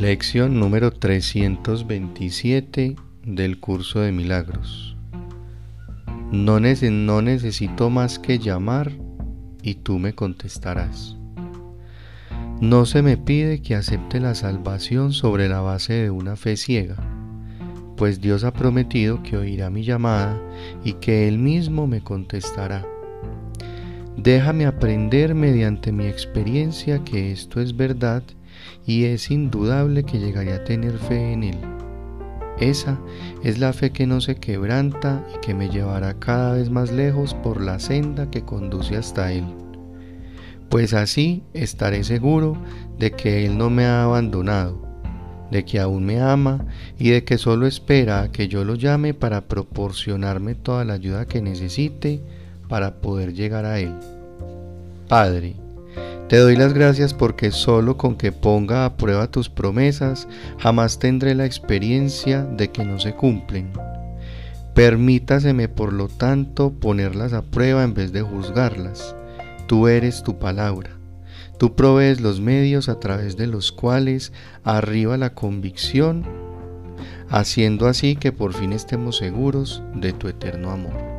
Lección número 327 del curso de milagros. No, no, necesito más que llamar y tú me contestarás. No se me pide que acepte la salvación sobre la base de una fe ciega, pues Dios ha prometido que oirá mi llamada y que Él mismo me contestará. Déjame aprender mediante mi experiencia que esto es verdad y es indudable que llegaré a tener fe en Él. Esa es la fe que no se quebranta y que me llevará cada vez más lejos por la senda que conduce hasta Él. Pues así estaré seguro de que Él no me ha abandonado, de que aún me ama y de que solo espera a que yo lo llame para proporcionarme toda la ayuda que necesite para poder llegar a Él. Padre, te doy las gracias porque solo con que ponga a prueba tus promesas jamás tendré la experiencia de que no se cumplen. Permítaseme por lo tanto ponerlas a prueba en vez de juzgarlas. Tú eres tu palabra. Tú provees los medios a través de los cuales arriba la convicción, haciendo así que por fin estemos seguros de tu eterno amor.